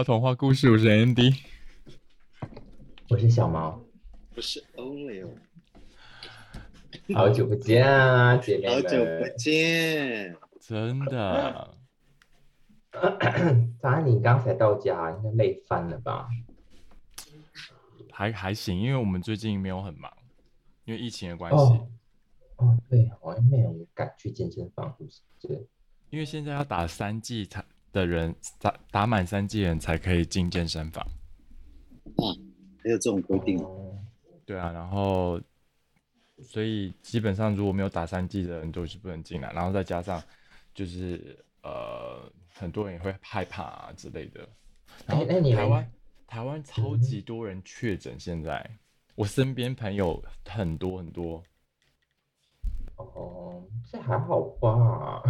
聊童话故事，我是 Andy，我是小毛，我是 Olio，好久不见啊，姐妹们！好久不见，真的。早安，你刚才到家，应该累翻了吧？还还行，因为我们最近没有很忙，因为疫情的关系。哦，哦，对，好像没有敢去健身房，不是？对，因为现在要打三剂才的人，打打满三剂人才可以进健身房。啊，还有这种规定？哦对啊，然后所以基本上如果没有打三剂的人都是不能进来，然后再加上就是呃很多人也会害怕啊之类的。台湾台湾超级多人确诊，现在我身边朋友很多很多。哦，这还好吧？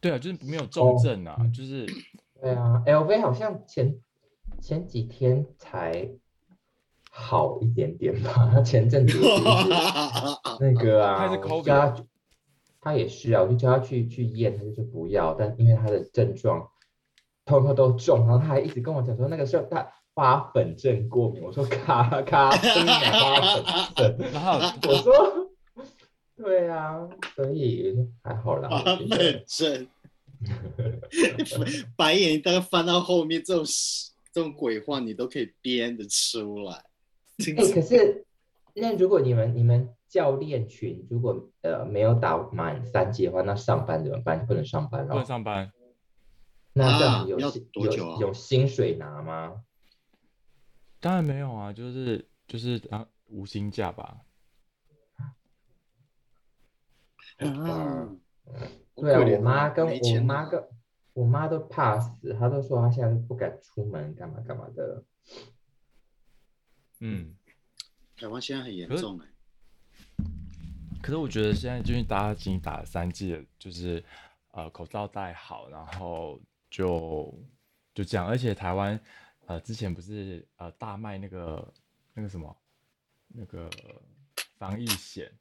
对啊，就是没有重症啊，就是对啊，LV 好像前前几天才好一点点吧，他前阵子 那个啊，他他，他也是啊，我就叫他去去验，他就说不要，但因为他的症状通通都重，然后他还一直跟我讲说那个时候他花粉症过敏，我说咖咖啡奶花粉症，然后我说对啊，所以还好啦，花我觉得粉症，白眼大概翻到后面，这种这种鬼话你都可以编得出来。哎、可是那如果你们你们教练群如果呃没有打满三剂的话，那上班怎么办？不能上班了不能。上班。那这样有薪多久啊有有薪水拿吗？当然没有啊，就是就是啊无薪假吧。啊，对啊，好可怜我妈哦跟我妈跟我妈都怕死，她都说她现在不敢出门，干嘛干嘛的。嗯，台湾现在很严重哎，可是我觉得现在就是大家已经打了三剂了，就是呃口罩戴好，然后就就这样。而且台湾呃之前不是呃大卖那个那个什么那个防疫险，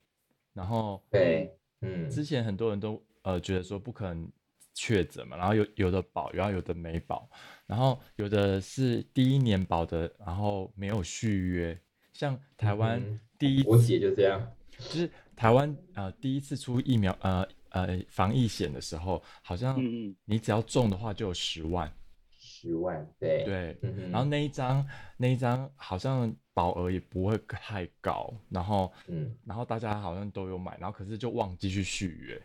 然后对，嗯，之前很多人都呃觉得说不可能确诊嘛，然后有有的保，然后有的没保，然后有的是第一年保的，然后没有续约。像台湾嗯第一我次、姐就这样。就是台湾呃第一次出疫苗呃呃防疫险的时候，好像你只要中的话就有十万，十万，对，对，嗯，然后那一张那一张好像保额也不会太高，然后嗯，然后大家好像都有买，然后可是就忘记去续约。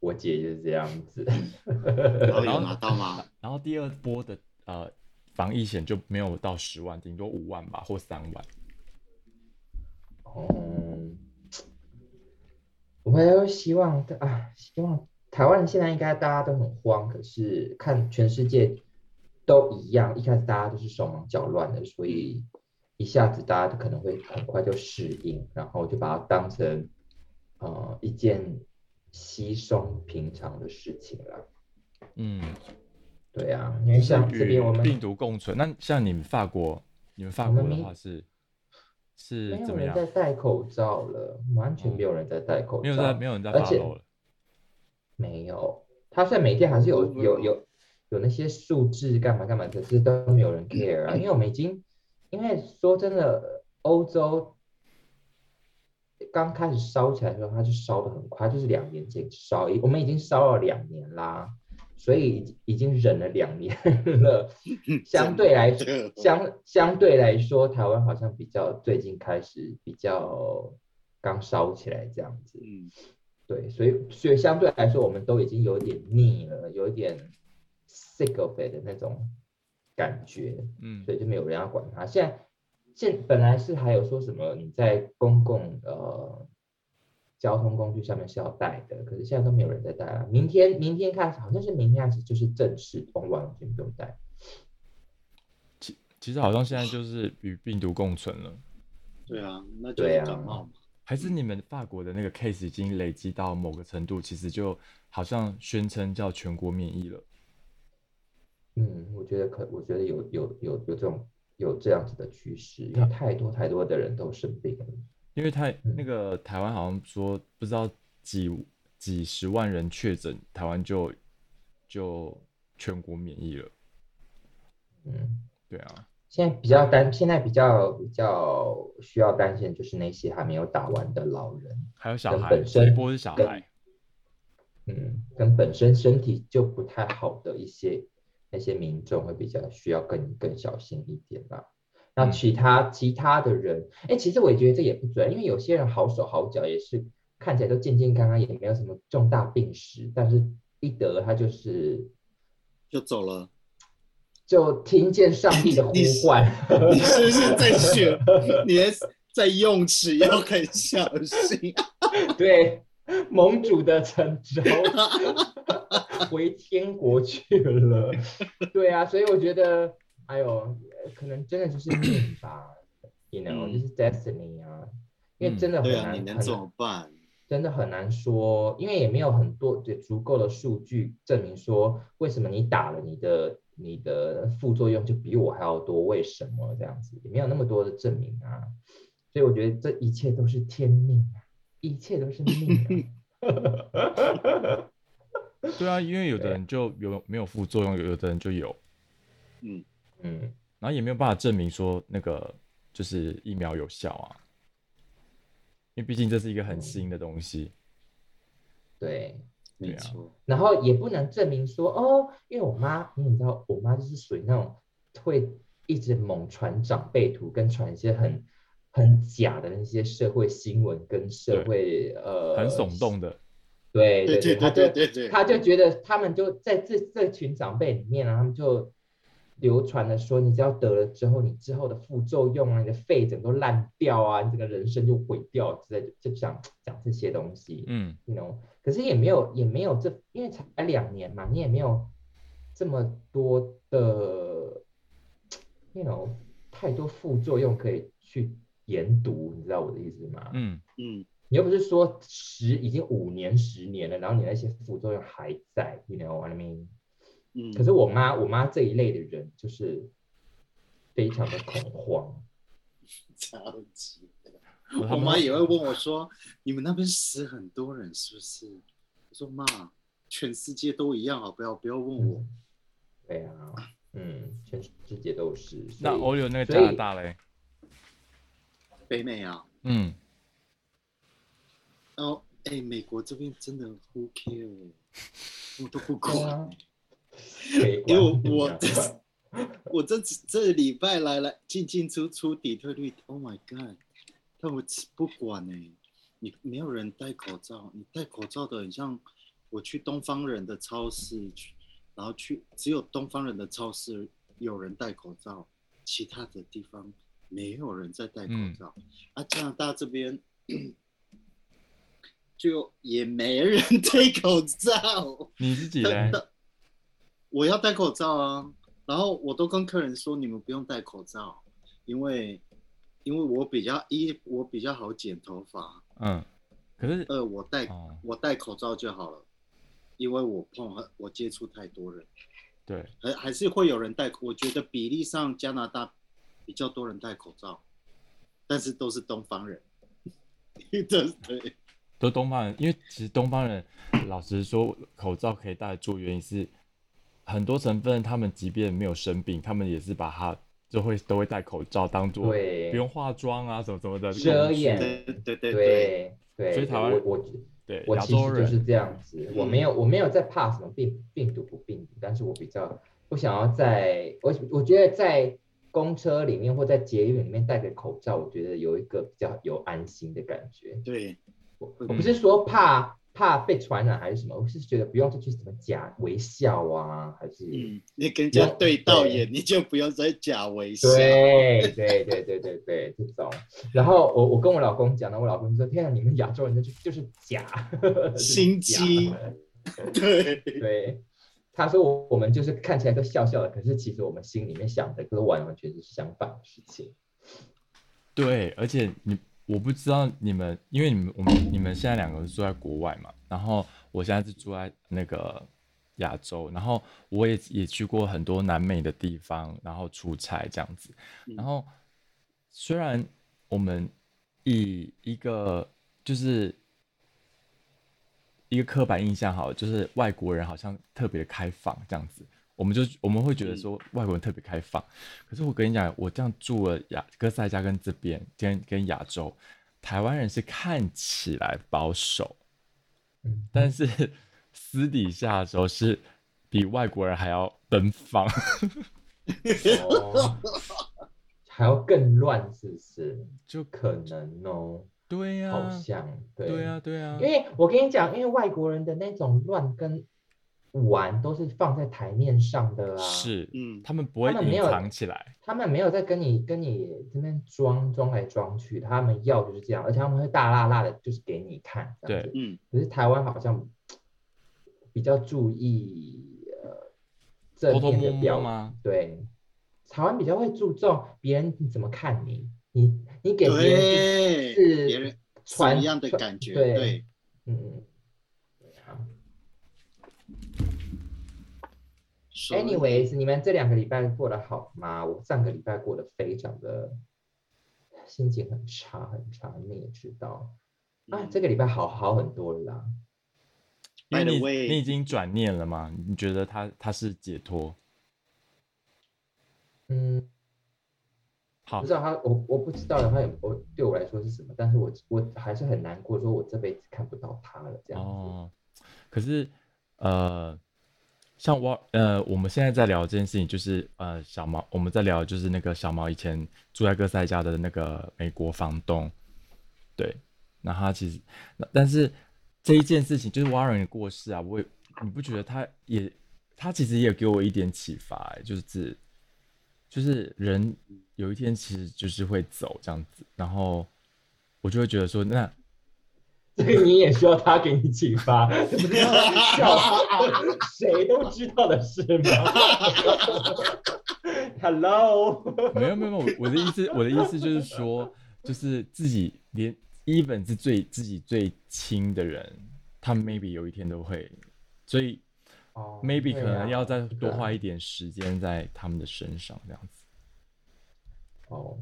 我姐就是这样子。然后 有拿到吗？然后第二波的呃防疫险就没有到十万，顶多五万吧或三万。哦，我有希望啊，希望台湾现在应该大家都很慌，可是看全世界都一样，一开始大家都是手忙脚乱的，所以一下子大家都可能会很快就适应，然后就把它当成呃一件稀松平常的事情了。嗯，对啊，因为像这边我们病毒共存。那像你们法国，你们法国的话是是没有怎么样？人在戴口罩了，完全没有人在戴口罩，没有在没有人在了。没有，他虽然每天还是有有有有那些数字干嘛干嘛，可是都没有人 care 啊，因为我们已经，因为说真的，欧洲刚开始烧起来的时候，它就烧的很快，就是两年前烧，我们已经烧了两年啦，所以已经忍了两年了，相对来说相相对来说，台湾好像比较最近开始比较刚烧起来这样子。嗯，对，所以所以相对来说，我们都已经有点腻了，有一点 sick of it 的那种感觉，嗯所以就没有人要管他。现在现本来是还有说什么你在公共呃交通工具上面是要戴的，可是现在都没有人在戴了。明天明天开始，好像是明天开始就是正式通完全不用戴。其其实好像现在就是与病毒共存了。对啊，那就感冒嘛。还是你们法国的那个 case 已经累积到某个程度，其实就好像宣称叫全国免疫了。嗯，我觉得可，我觉得有有有有这种有这样子的趋势，因为太多太多的人都生病了。因为太嗯那个台湾好像说不知道几几十万人确诊，台湾就就全国免疫了。嗯，对啊，现在比较担，现在比较比较需要担心的就是那些还没有打完的老人，还有小孩，跟本身这一波是小跟孩，嗯，跟本身身体就不太好的一些那些民众会比较需要更更小心一点啦。那嗯其他其他的人，哎，其实我也觉得这也不准，因为有些人好手好脚，也是看起来都健健康康，也没有什么重大病史，但是一得他就是就走了。就听见上帝的呼唤，你是不是在学？你在在用词要很小心。对，盟主的成招 回天国去了。对啊，所以我觉得，哎呦，呃可能真的就是命吧，you know，、嗯。就是 destiny 啊，因为嗯真的很难，怎么办？真的很难说，因为也没有很多对足够的数据证明说为什么你打了你的你的副作用就比我还要多，为什么这样子也没有那么多的证明啊，所以我觉得这一切都是天命啊，一切都是命啊。对啊，因为有的人就有没有副作用，有的人就有，嗯，嗯，然后也没有办法证明说那个就是疫苗有效啊，因为毕竟这是一个很新的东西。对，没对啊。错。然后也不能证明说哦，因为我妈，你知道，我妈就是属于那种会一直猛传长辈图，跟传一些很很假的那些社会新闻跟社会呃很耸动的，对对，对对他就他就觉得他们就在这这群长辈里面啊，他们就流传的说，你只要得了之后，你之后的副作用啊，你的肺整个都烂掉啊，你整个人生就毁掉之类的，就讲讲这些东西。嗯，you know，可是也没有也没有这，因为才两年嘛，你也没有这么多的，you know，太多副作用可以去研读，你知道我的意思吗？嗯，嗯，你又不是说十已经五年十年了，然后你那些副作用还在，you know what I mean？嗯，可是我妈我妈这一类的人就是非常的恐慌，超级我妈也会问我说：“你们那边死很多人是不是？”我说：“妈，全世界都一样，啊不要不要问我。嗯对啊，嗯，全世界都是。那所以欧流那个加拿大嘞，北美啊，嗯，然后哎，美国这边真的 who care，我都不对管。啊，因为我这 我这这礼拜来来进进出出底特律，Oh my god！但我不管呢、你没有人戴口罩，你戴口罩的很像我去东方人的超市去，然后去只有东方人的超市有人戴口罩，其他的地方没有人在戴口罩。啊，加拿大这边就也没人 戴口罩。你自己嘞？但我要戴口罩啊，然后我都跟客人说，你们不用戴口罩，因为因为我比较一我比较好剪头发，嗯，可是呃我戴、哦，我戴口罩就好了，因为我碰我接触太多人，对，还还是会有人戴，我觉得比例上加拿大比较多人戴口罩，但是都是东方人，对对？都东方人，因为其实东方人老实说，口罩可以戴得住，原因是很多成分，他们即便没有生病，他们也是把它就会都会戴口罩，当做对。不用化妆啊什么什么的遮掩对对对对，对对，所以台湾我我对我其实就是这样子，我嗯没有我没有在怕什么病病毒不病毒，但是我比较不想要在我我觉得在公车里面或在捷运里面戴个口罩，我觉得有一个比较有安心的感觉。对我嗯我不是说怕怕被传染还是什么，我是觉得不用再去什么假微笑啊，还是嗯，你跟人家对到眼，你就不用再假微笑。对对对对对对，这种。然后我我跟我老公讲了，我老公就说：“天啊，你们亚洲人就是就是假，心假机对对，他说我我们就是看起来都笑笑的，可是其实我们心里面想的跟完完全是相反的事情。对，而且你我不知道你们，因为你们我们你们现在两个是住在国外嘛，然后我现在是住在那个亚洲，然后我也也去过很多南美的地方，然后出差这样子，然后虽然我们以一个就是一个刻板印象好了，就是外国人好像特别开放这样子，我们就我们会觉得嗯。说外国人特别开放，可是我跟你讲，我这样住了亚哥斯达黎加跟这边跟跟亚洲，台湾人是看起来保守，嗯，但是私底下的时候是比外国人还要奔放。哦，还要更乱，是不是？就可能哦，对呀、好像对，对呀、对呀、因为我跟你讲，因为外国人的那种乱跟玩都是放在台面上的啊，是，嗯，他们不会隐他们没有藏起来。他们没有在跟你跟你这边装装来装去，他们要就是这样，而且他们会大辣辣的，就是给你看。对。嗯，可是台湾好像比较注意呃正偷偷摸摸面的表吗？对，台湾比较会注重别人怎么看你，你你给别人对，是别人什传一样的感觉？对对，嗯嗯，对啊。Anyways，你们这两个礼拜过得好吗？我上个礼拜过得非常的心情很差很差，你们也知道啊，嗯这个礼拜好好很多了啦。因为你 way- 你已经转念了嘛？你觉得他他是解脱？嗯，好不知道他，我我不知道他有我对我来说是什么，但是我我还是很难过，说我这辈子看不到他了这样子。哦，可是呃，像我呃，我们现在在聊这件事情，就是呃，小毛我们在聊就是那个小毛以前住在哥斯达家的那个美国房东，对，那他其实那但是这一件事情就是 Warren 的过世啊，我也你不觉得他也他其实也给我一点启发、欸，就是就是人有一天其实就是会走这样子，然后我就会觉得说那。这个你也需要他给你启发，笑话，谁都知道的事吗？Hello，没有没有没有，我的意思我的意思就是说，就是自己连 even 是最自己最亲的人，他们 maybe 有一天都会，所以哦 maybe 可能要再多花一点时间在他们的身上，这样子。哦，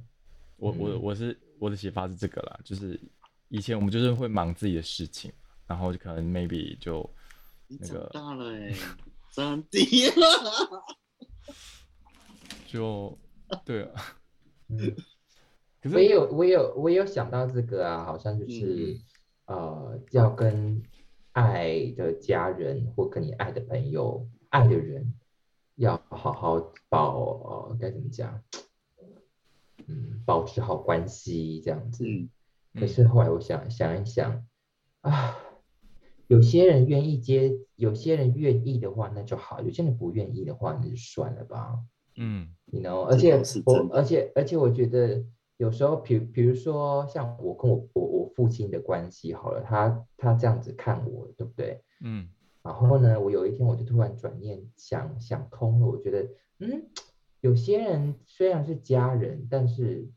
我我嗯我是我的启发是这个啦，就是以前我们就是会忙自己的事情，然后就可能 maybe 就那个大了哎，长低了。就对啊，嗯。可是我也有，我也有，我也有想到这个啊，好像就是、呃，要跟爱的家人或跟你爱的朋友、爱的人，要好好保呃，该怎么讲？嗯，保持好关系这样子。嗯可是后来我想想一想啊，有些人愿意接，有些人愿意的话那就好，有些人不愿意的话那就算了吧。嗯 you know，而且我而且而且我觉得有时候，比比如说像我跟我我我父亲的关系好了，他他这样子看我，对不对？嗯然后呢，我有一天我就突然转念想想通了，我觉得，嗯，有些人虽然是家人，但是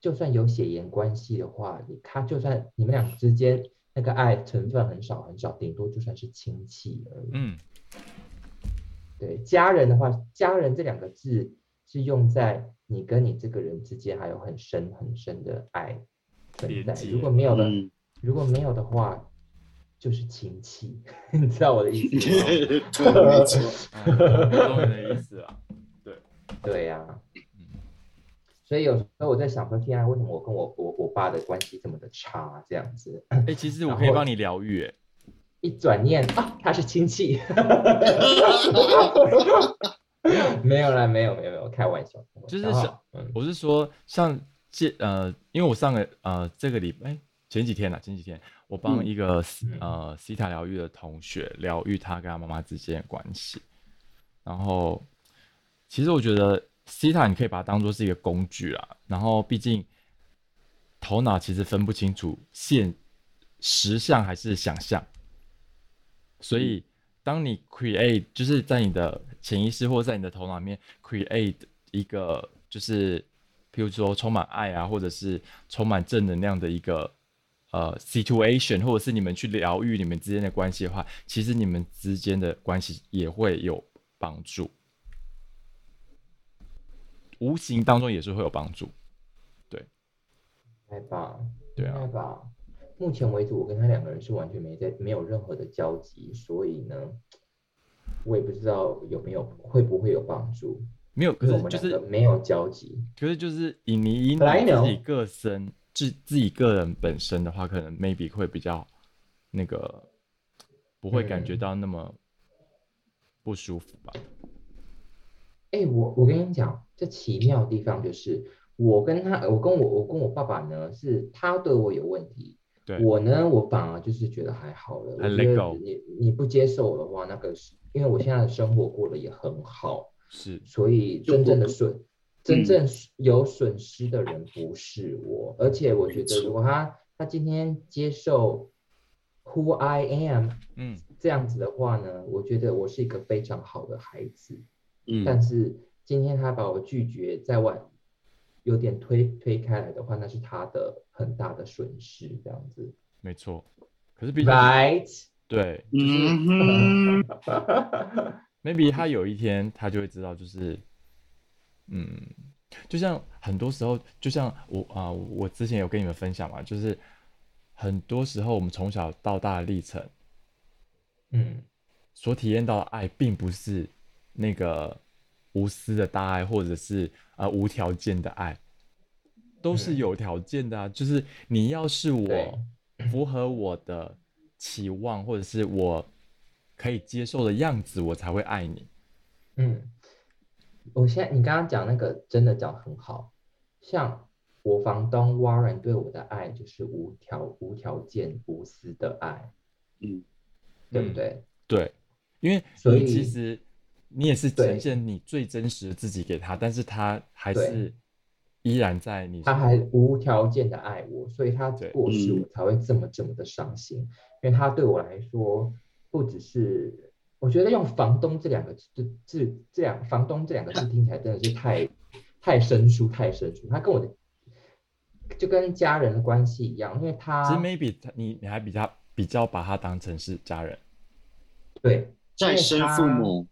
就算有血缘关系的话，你他就算你们俩之间那个爱成分很少很少，顶多就算是亲戚而已。嗯对家人的话，家人这两个字是用在你跟你这个人之间还有很深很深的爱存在。如果没有的，嗯，如果没有的话，就是亲戚。你知道我的意思吗？对，没错。嗯我懂你的意思啊，对对呀、嗯所以有时候我在想说，天啊，为什么我跟我我我爸的关系这么的差？这样子，哎、其实我可以帮你疗愈，哎。一转念啊，他是亲戚。没有啦，没有没有没有，开玩笑。就是我是说，像这呃，因为我上个呃这个礼拜、哎前几天啦，前几天我帮嗯。一个、嗯。呃西塔疗愈的同学疗愈他跟他妈妈之间的关系，然后其实我觉得西塔你可以把它当做是一个工具啦，然后毕竟头脑其实分不清楚现实相还是想象，所以当你 create 就是在你的潜意识或在你的头脑里面 create 一个就是譬如说充满爱啊，或者是充满正能量的一个呃 situation，或者是你们去疗愈你们之间的关系的话，其实你们之间的关系也会有帮助，无形当中也是会有帮助。应该吧？对啊太棒？目前为止，我跟他两个人是完全没在没有任何的交集，所以呢，我也不知道有没有会不会有帮助，没有，可因为我们是就是两个没有交集。可是就是以你自己个身自自己个人本身的话，可能 maybe 会比较那个不会感觉嗯到那么不舒服吧？哎、我我跟你讲，这奇妙的地方就是，我跟他，我跟我我跟我爸爸呢，是他对我有问题，对，我呢，我反而就是觉得还好了。我觉 let 得 go 你你不接受我的话，那个是因为我现在的生活过得也很好，是所以真正的损，真正有损失的人不是我，而且我觉得如果他他今天接受 who I am 嗯这样子的话呢，我觉得我是一个非常好的孩子。嗯但嗯，是今天他把我拒绝在外，有点推推开来的话，那是他的很大的损失，这样子没错。可是毕竟，right？对嗯哼，，maybe 他有一天他就会知道，就是嗯，就像很多时候，就像我啊、我之前有跟你们分享嘛，就是很多时候我们从小到大的历程，嗯，所体验到的爱，并不是那个无私的大爱，或者是呃无条件的爱，都是嗯有条件的啊。就是你要是我符合我的期望，或者是我可以接受的样子，我才会爱你。嗯，我现在你刚刚讲那个真的讲得很好，像我房东 Warren 对我的爱就是无条无条件无私的爱，嗯，嗯对不对？对，因为所以其以实你也是呈现你最真实的自己给他，但是他还是依然在你他还无条件的爱我，所以他对。过世嗯。我才会这么这么的伤心，因为他对我来说不只是，我觉得用房东这两个字，这这这两房东这两个字听起来真的是太太生疏太生疏，他跟我的就跟家人的关系一样，因为他其实 maybe 他你你还比较比较把他当成是家人，对。再生父母，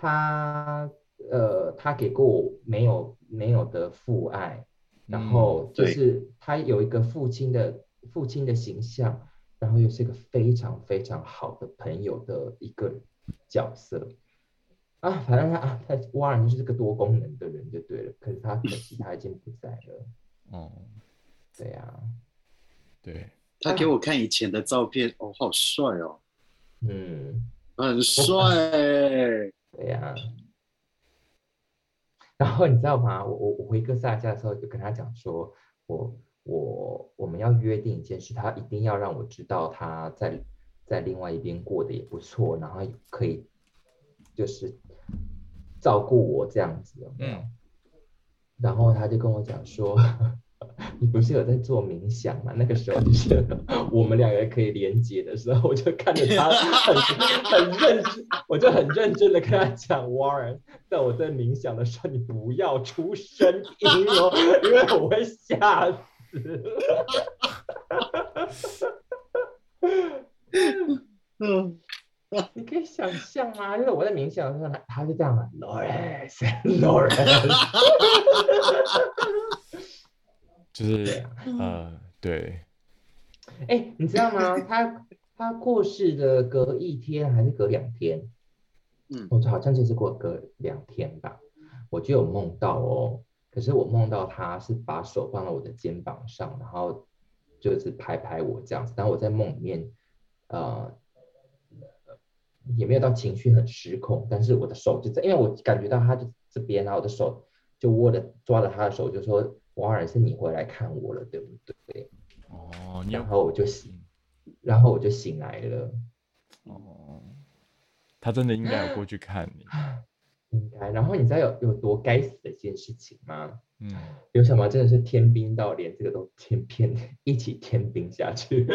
他呃，他给过我没有没有的父爱，然嗯后就是他有一个父亲的父亲的形象，然后又是一个非常非常好的朋友的一个角色。啊，反正他啊，他挖人就是个多功能的人就对了，可是他可惜他已经不在了，哦、对呀、对，他给我看以前的照片，哦，好帅哦，嗯，很帅。欸，对呀、然后你知道吗？我我我回哥斯达家的时候，就跟他讲说，我我我们要约定一件事，他一定要让我知道他在在另外一边过得也不错，然后可以就是照顾我这样子，有没有？嗯然后他就跟我讲说，你不是有在做冥想吗？那个时候就是 我们两个可以连接的时候，我就看着他 很很认真，我就很认真的跟他讲，Warren，在我在冥想的时候，你不要出声音哦，因为我会吓死。嗯，你可以想象吗？就是我在冥想的时候，他他就这样嘛，Lawrence，Lawrence，就是啊呃，对，哎，你知道吗？他他过世的隔一天还是隔两天？嗯我好像就是过隔两天吧，我就有梦到哦。可是我梦到他是把手放在我的肩膀上，然后就是拍拍我这样子。然后我在梦里面，呃，也没有到情绪很失控，但是我的手就在，因为我感觉到他就这边，然后我的手就握着抓着他的手，就说：“王尔是你回来看我了，对不对哦，？”然后我就醒，然后我就醒来了。哦，他真的应该有过去看你，应该，然后你知道有有多该死的一件事情吗？嗯，刘小毛真的是天兵到连这个都天偏一起天兵下去，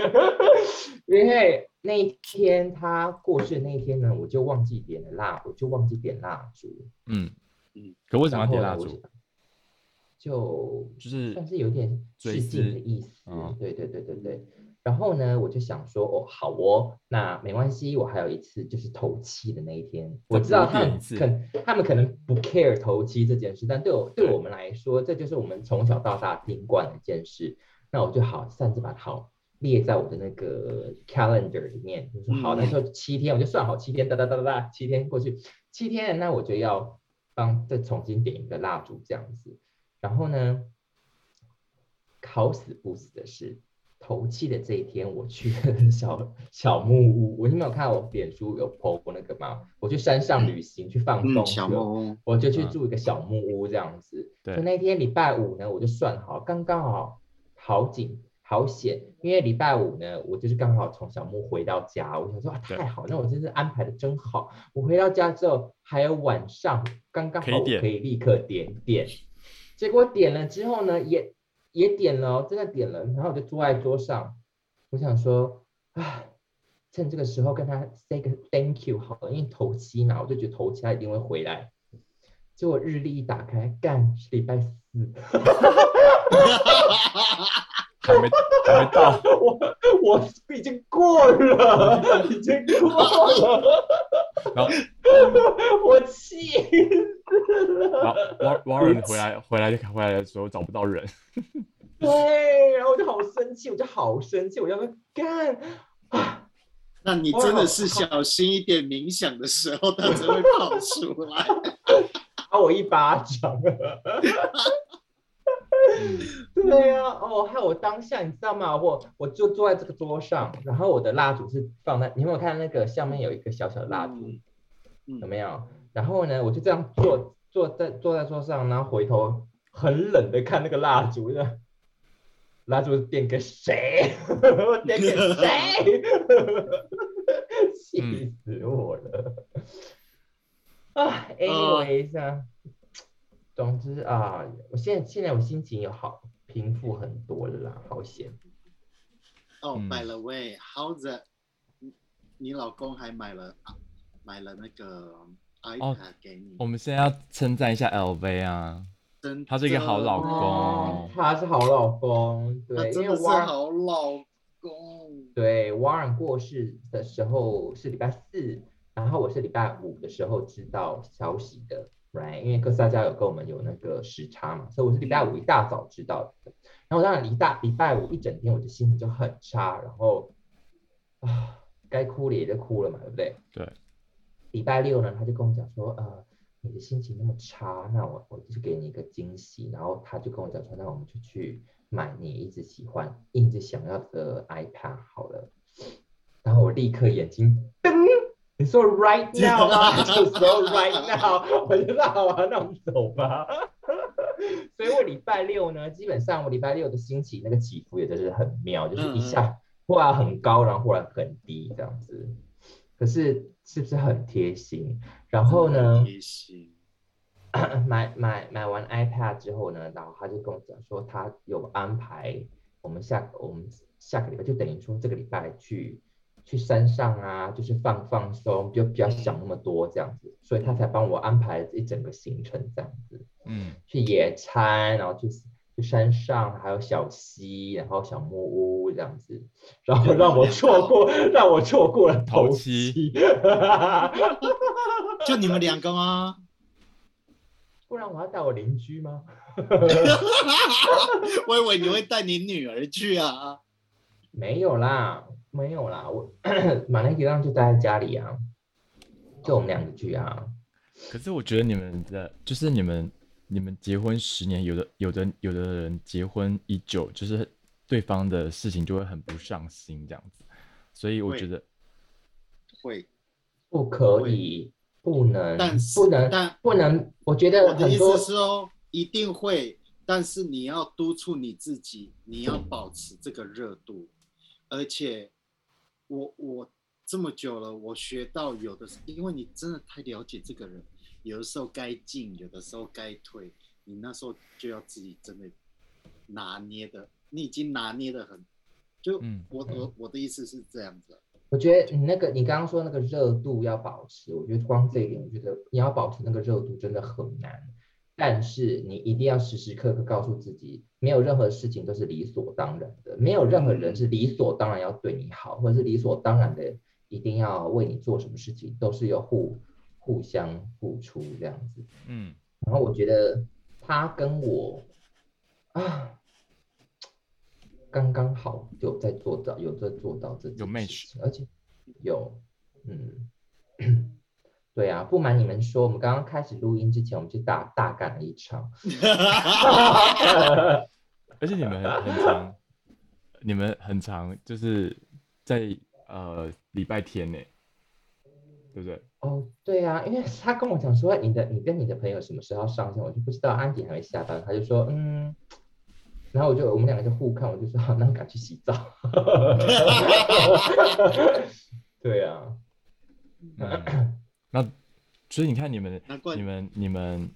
因为那一天他过世的那一天呢，我就忘记点了蜡，我就忘记点蜡烛。嗯嗯，可为什么要点蜡烛？？就就是算是有点追致敬的意思。嗯对对对对对。然后呢，我就想说，哦，好哦，那没关系，我还有一次就是头七的那一天，我知道他们可他们可能不 care 头七这件事，但对我对我们来说，这就是我们从小到大听惯的一件事。那我就好擅自把好列在我的那个 calendar 里面，就说好，嗯那时候七天我就算好七天，哒哒哒哒哒，七天过去，七天那我就要帮再重新点一个蜡烛这样子。然后呢，好死不死的是，头七的这一天，我去了小小木屋。我你没有看我脸书有 po 过那个吗？我去山上旅行去放松嗯，小木屋，我就去嗯住一个小木屋这样子。对就那天礼拜五呢，我就算好，刚刚好，好紧好险，因为礼拜五呢，我就是刚好从小木回到家，我想说啊，太好，那我真是安排的真好。我回到家之后，还有晚上刚刚好，我可以点可以立刻点点。结果点了之后呢，也也点了哦，真的点了，然后我就坐在桌上，我想说，唉，趁这个时候跟他 say 个 thank you 好了，因为头七嘛，我就觉得头七他一定会回来。结果日历一打开，干是礼拜四，还没还没到，我我已经过了，已经过了，然后 我气死然了。后 Warren 回来回来回来的时候找不到人，对，然后我就好生气，我就好生气，我要说干啊！那你真的是小心一点，冥想的时候它才会跑出来。打我一巴掌。嗯 对呀、哦，还有我当下你知道吗？我我就坐在这个桌上，然后我的蜡烛是放在，你有没有看那个下面有一个小小的蜡烛，嗯有没有？然后呢，我就这样坐坐在坐在桌上，然后回头很冷的看那个蜡烛，这蜡烛点给谁？我点给谁？气死我了！啊，anyways 啊，总之啊，我现在现在我心情有好平复很多了啦，好险。哦嗯，by the way，how the，你你老公还买了啊买了那个 iPad 给你，我们现在要称赞一下 LV 啊，真他是一个好老公。哦，他是好老公，对，因为挖好老公。对，瓦尔过世的时候是礼拜四，然后我是礼拜五的时候知道消息的，right？因为哥斯达加有跟我们有那个时差嘛，所以我是礼拜五一大早知道的。然后当然一大礼拜五一整天我的心情就很差，然后啊，该哭的也就哭了嘛，对不对？对。礼拜六呢，他就跟我讲说，呃，你的心情那么差，那我我就给你一个惊喜。然后他就跟我讲说，那我们就去买你一直喜欢、一直想要的 iPad 好了。然后我立刻眼睛噔，你说 right now 吗？就说 right now，我就说好啊，那我们走吧。所以我礼拜六呢，基本上我礼拜六的心情那个起伏也真是很妙，就是一下忽然很高，然后忽然很低这样子。可是是不是很贴心？然后呢，贴心，买买买完 iPad 之后呢，然后他就跟我讲说，他有安排我们下我们下个礼拜，就等于说这个礼拜去去山上啊，就是放放松，就不要想那么多这样子，所以他才帮我安排一整个行程这样子，嗯，去野餐，然后去去山上，还有小溪，然后小木屋这样子，然后让我错过，让我错过了头七。就你们两个吗？不然我要带我邻居吗？我以为你会带你女儿去啊。没有啦，没有啦，我 马来西亚就待在家里啊，就我们两个去啊。可是我觉得你们的，就是你们你们结婚十年，有的有的有的人结婚已久，就是对方的事情就会很不上心这样子，所以我觉得会，不可以，不能，但是不能，但不能。我觉得我的意得很多思是哦，一定会，但是你要督促你自己，你要保持这个热度，而且我我这么久了，我学到有的，因为你真的太了解这个人，有的时候该进，有的时候该退，你那时候就要自己真的拿捏的，你已经拿捏的很，就嗯我我我的意思是这样子，我觉得你那个你刚刚说那个热度要保持，我觉得光这一点，我觉得你要保持那个热度真的很难。但是你一定要时时刻刻告诉自己，没有任何事情都是理所当然的，没有任何人是理所当然要对你好，或者是理所当然的一定要为你做什么事情，都是要互互相付出这样子。嗯。然后我觉得他跟我啊，刚刚好有在做到，有在做到这件有事 match 情而且有，嗯，对啊，不瞒你们说，我们刚刚开始录音之前，我们就大大干了一场，而且你们很很长，你们很长，就是在呃礼拜天呢，对不对？哦，对啊，因为他跟我讲说你的你跟你的朋友什么时候上线，我就不知道，安迪还没下班，他就说嗯，然后我就我们两个就互看，我就说好，那我赶去洗澡。对啊，嗯，那所以你看你们你们你们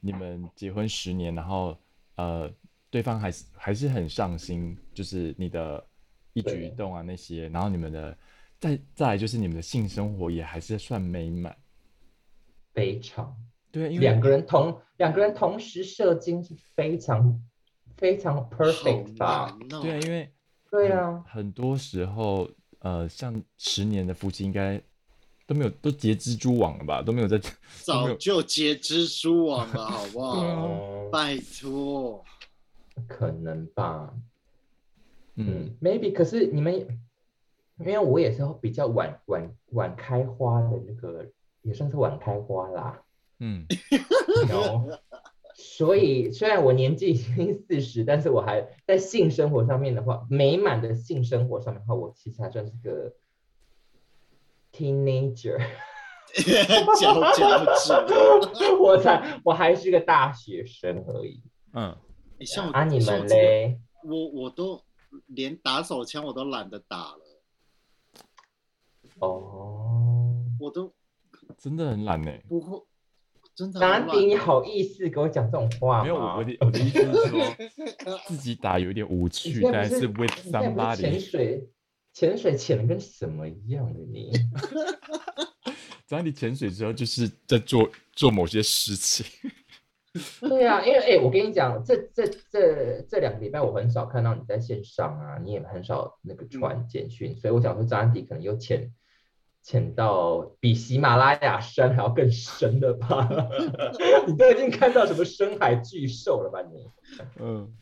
你们结婚十年，然后呃对方还是还是很上心，就是你的一举一对动啊那些，然后你们的再再来就是你们的性生活也还是算美满，非常。对啊，因为两个人同两个人同时射精是非常非常 perfect 对啊，因为对啊，很多时候呃像十年的夫妻应该都没有都结蜘蛛网了吧，都没有在早就结蜘蛛网了，好不好？哦，拜托，可能吧，嗯嗯，maybe。可是你们，因为我也是比较晚晚晚开花的那个，也算是晚开花啦。嗯 所以虽然我年纪已经四十，但是我还在性生活上面的话，美满的性生活上面的话，我其实还算是个 teenager。我才我还是个大学生而已。嗯，欸像我啊，你们嘞？我我都连打手枪我都懒得打了，哦，我都真的很懒呢。不会，真的好懒安迪，你好意思跟我讲这种话吗？没有，我我的我的意思是说，自己打有点无趣，但是不是潜 somebody，水，潜水潜的跟什么一样的你？只要你潜水之后，就是在做做某些事情。对啊，因为哎、我跟你讲，这这这这两个礼拜我很少看到你在线上啊，你也很少那个传简讯，所以我想说张安迪可能又潜潜到比喜马拉雅山还要更深了吧？你都已经看到什么深海巨兽了吧你？嗯，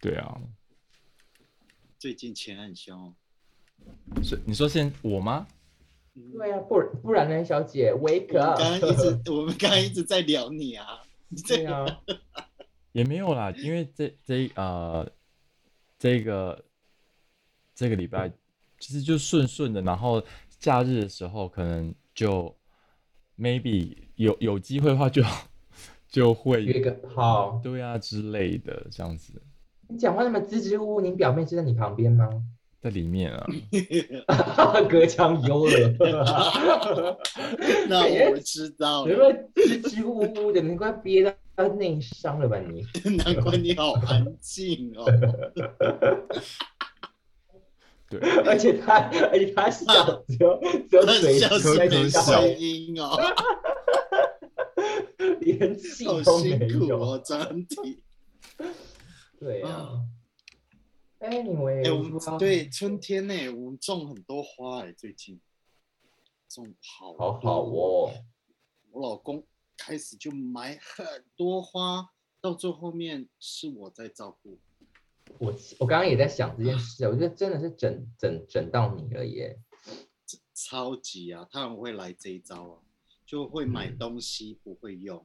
对啊，最近钱很凶。是你说现我吗？嗯对啊，不然不然呢，小姐，wake 我们 up！刚刚一直 我们刚刚一直在聊你啊，对啊，也没有啦，因为这这呃这个这个礼拜其实就顺顺的，然后假日的时候可能就 maybe 有有机会的话就就会约个炮。对啊之类的这样子你讲话那么支支吾吾，你表妹就在你旁边吗？在里面啊，隔墙有耳。那我知道你了，们支支吾吾的，你快憋到内伤了吧你？难怪你好安静哦。对，而且他，而且他笑只有只有嘴笑死在没笑，声音哦，连气好都没有。辛苦哦，张体。对啊啊。Anyway，哎，我们说对春天呢，我们种很多花哎，最近种好好好哦。我老公开始就买很多花，到最后面是我在照顾。我我刚刚也在想这件事，我觉得真的是整整整到你了耶。超级啊，他很会来这一招啊，就会买嗯东西不会用，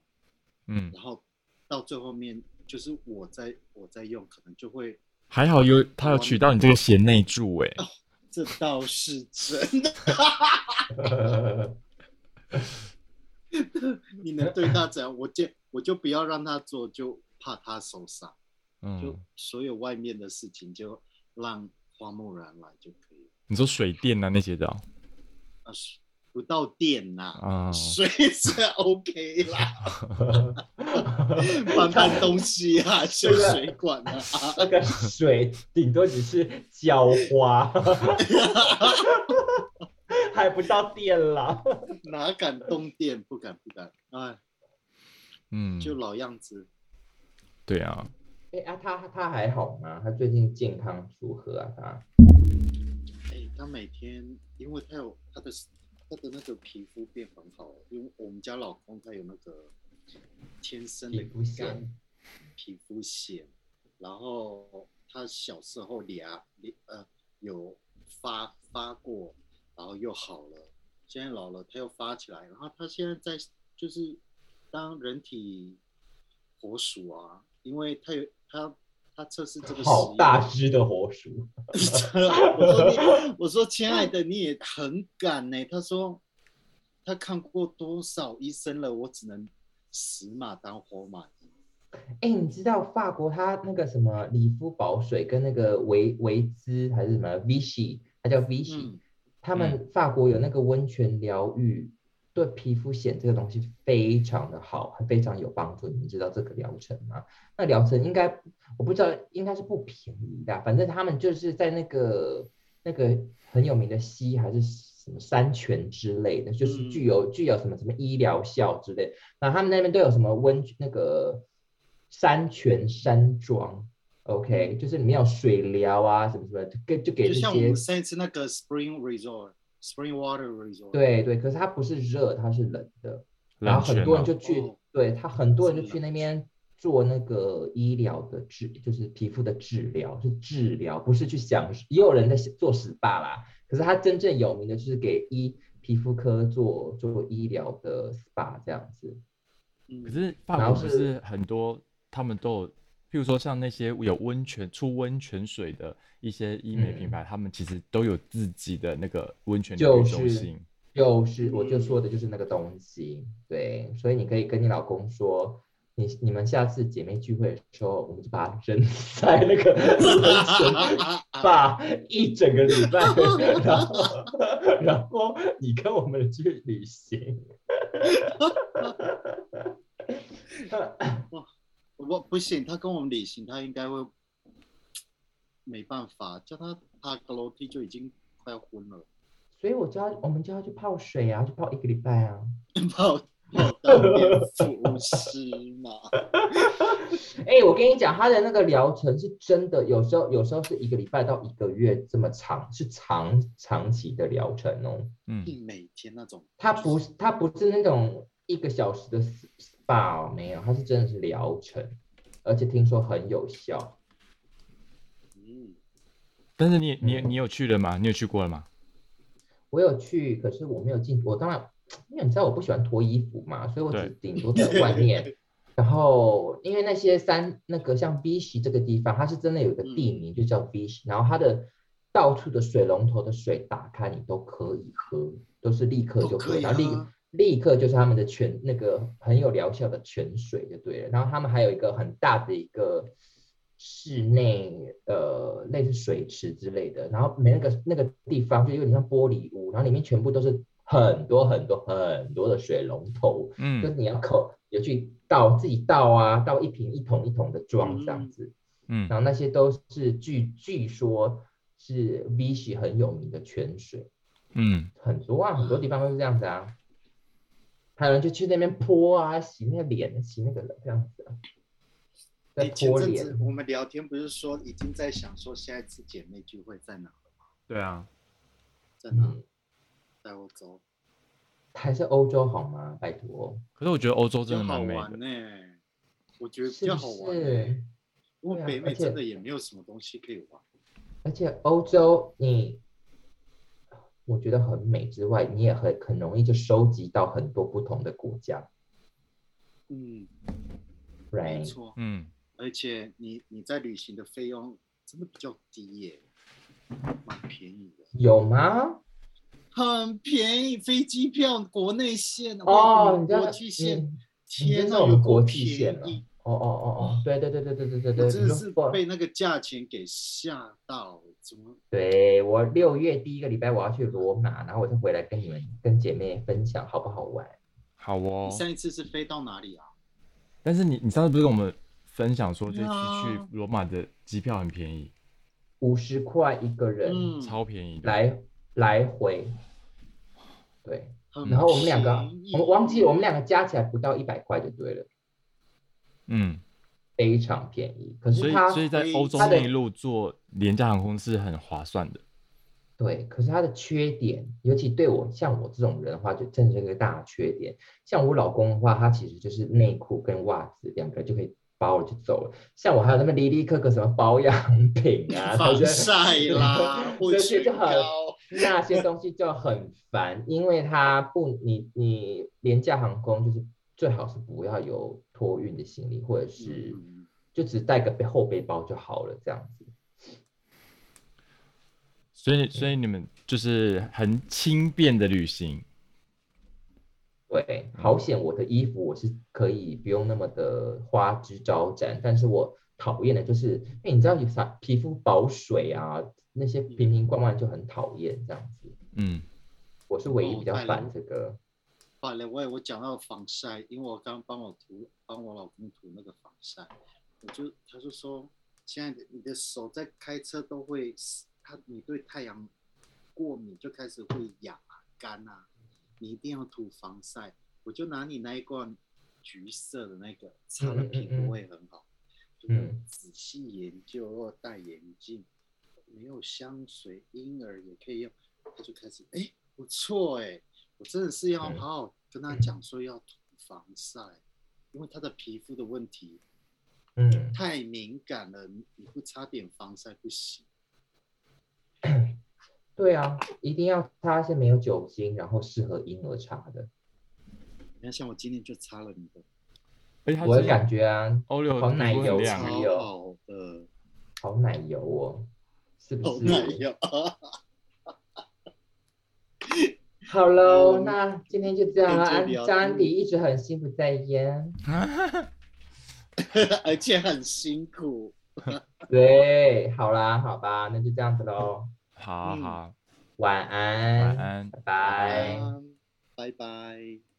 嗯，然后到最后面就是我在我在用，可能就会还好有他有取到你这个贤内助哎，这倒是真的。你能对他怎样？我就我就不要让他做，就怕他受伤。就嗯，所有外面的事情就让花木兰来就可以了。你说水电啊那些的哦啊，水不到电呐、啊，水是 OK 啦，搬搬东西啊，修水管啊，那个水顶多只是浇花，还不到电啦。哪敢动电？不敢不敢，哎，嗯，就老样子。对啊，哎啊，他他还好吗？他最近健康如何啊？他哎，他每天，因为他有他的他的那个皮肤变很好，因为我们家老公他有那个天生的皮肤癣皮肤癣，然后他小时候俩呃有发发过，然后又好了，现在老了他又发起来，然后他现在在就是当人体活鼠啊，因为他有他他测试这个好大只的活鼠，我说你，我说亲爱的，你也很敢呢、他说他看过多少医生了，我只能死马当活马医。哎，你知道法国它那个什么理肤保水跟那个维维兹还是什么 Vichy，它叫 Vichy，、嗯。他们法国有那个温泉疗愈，对皮肤癣这个东西非常的好，非常有帮助。你们知道这个疗程吗？那疗程应该我不知道，应该是不便宜的，反正他们就是在那个那个很有名的溪还是什么山泉之类的，就是嗯具有具有什么什么医疗效之类的。然后他们那边都有什么温那个山泉山庄，OK，就是里面有水疗啊什么什么，就给就给这些就像我们上一次那个 Spring Resort，Spring Water Resort，，对对，可是它不是热，它是冷的。然冷后很多人就去，哦对他很多人就去那边做那个医疗的治，就是皮肤的治疗，是治疗，不是去享受。也有人在做 SPA 啦，可是他真正有名的就是给医皮肤科做做医疗的 SPA 这样子。嗯可是法然后是国不是很多，他们都有，譬如说像那些有温泉出温泉水的一些医美品嗯牌，他们其实都有自己的那个温泉中心。就是我就嗯说的就是那个东西，对，所以你可以跟你老公说，你你们下次姐妹聚会的时候，我们就把它扔在那个温泉 吧一整个礼拜，然后然后你跟我们去旅行。我不行，他跟我们旅行，他应该会没办法，叫他爬个楼梯就已经快要昏了，所以我就要我们叫他去泡水啊，去泡一个礼拜啊。泡泡到变嘛。哎、我跟你讲，他的那个疗程是真的，有时候有时候是一个礼拜到一个月这么长，是长长期的疗程哦。嗯，每天那种，他不是他不是那种一个小时的哦，没有，它是真的是疗程，而且听说很有效。嗯，但是你你你有去了吗？你有去过了吗？我有去，可是我没有进，我当然，因为你知道我不喜欢脱衣服嘛，所以我只顶多在外面。然后，因为那些山，那个像 Vichy 这个地方，它是真的有一个地名，就叫 Vichy，然后它的到处的水龙头的水打开，你都可以喝，都是立刻就喝，可以然后立喝立刻就是他们的泉那个很有疗效的泉水就对了。然后他们还有一个很大的一个室内呃类似水池之类的，然后每那个那个地方就有点像玻璃屋，然后里面全部都是很多很多很多的水龙头，嗯就是嗯你要口有去倒自己倒啊，倒一瓶一桶一桶的装这样子。嗯然后那些都是据据说是 Vichy 很有名的泉水。嗯，很多啊，很多地方都是这样子啊。还有人就去那边泼啊，洗那个脸，洗那个这样子啊，在泼脸阵子。我们聊天不是说已经在想说下一次姐妹聚会在哪了吗？对啊，在哪？嗯，在欧洲，还是欧洲好吗？拜托，可是我觉得欧洲真的蛮美好玩的。呢、我觉得比较好玩、是欸。？因为北美真的也没有什么东西可以玩。而且欧洲你，我觉得很美之外，你也很很容易就收集到很多不同的国家嗯，没，right？错。嗯，而且你你在旅行的费用真的比较低耶、蛮便宜的，有吗？很便宜。飞机票国内线哦，国际线，天哪，有国际线了。哦哦哦哦，对对对对对对对对，我真的是被那个价钱给吓到，怎么？对我六月第一个礼拜我要去罗马，然后我再回来跟你们跟姐妹分享好不好玩。好哦你。上一次是飞到哪里啊？但是你你上次不是跟我们分享说这次去罗马的机票很便宜，五十块一个人、嗯，超便宜的。来来回，对，然后我们两个我们忘记了我们两个加起来不到一百块就对了，嗯，非常便宜。可是它所以在欧洲内陆做廉价航空是很划算的。对，可是它的缺点，尤其对我像我这种人的话，就真的是一个大缺点。像我老公的话，他其实就是内裤跟袜子两个就可以包了就走了。像我还有那么离离刻刻什么保养品啊，防晒啦，护这些就很，那些东西就很烦，因为它不，你你廉价航空就是最好是不要有托运的行李，或者是嗯就只带个背后背包就好了，这样子。所以所以你们就是很轻便的旅行，对，好险我的衣服我是可以不用那么的花枝招展，但是我讨厌的就是，因为你知道有啥皮肤保水啊，那些瓶瓶罐罐就很讨厌这样子。嗯，我是唯一比较烦这个。好了，我我讲到防晒，因为我刚帮我涂，帮我老公涂那个防晒，我就他就说，现在你的手在开车都会，他你对太阳过敏就开始会痒啊、干啊，你一定要涂防晒。我就拿你那一罐橘色的那个，擦了皮嗯肤会很好。就仔细研究，或戴眼镜，没有香水，婴儿也可以用。他就开始，哎，不错哎，我真的是要嗯好好跟他讲说要涂防晒，因为他的皮肤的问题嗯，太敏感了，你你不擦点防晒不行。对啊，一定要擦一些没有酒精，然后适合婴儿擦的。你看，像我今天就擦了你的，我的感觉啊，欧六好奶油好的，好奶油哦，是不好是？奶油。好喽，嗯那今天就这样了。安张安迪一直很辛苦在焉，而且很辛苦。对，好啦，好吧，那就这样子喽，好嗯好，晚安，晚安拜拜。安，拜拜。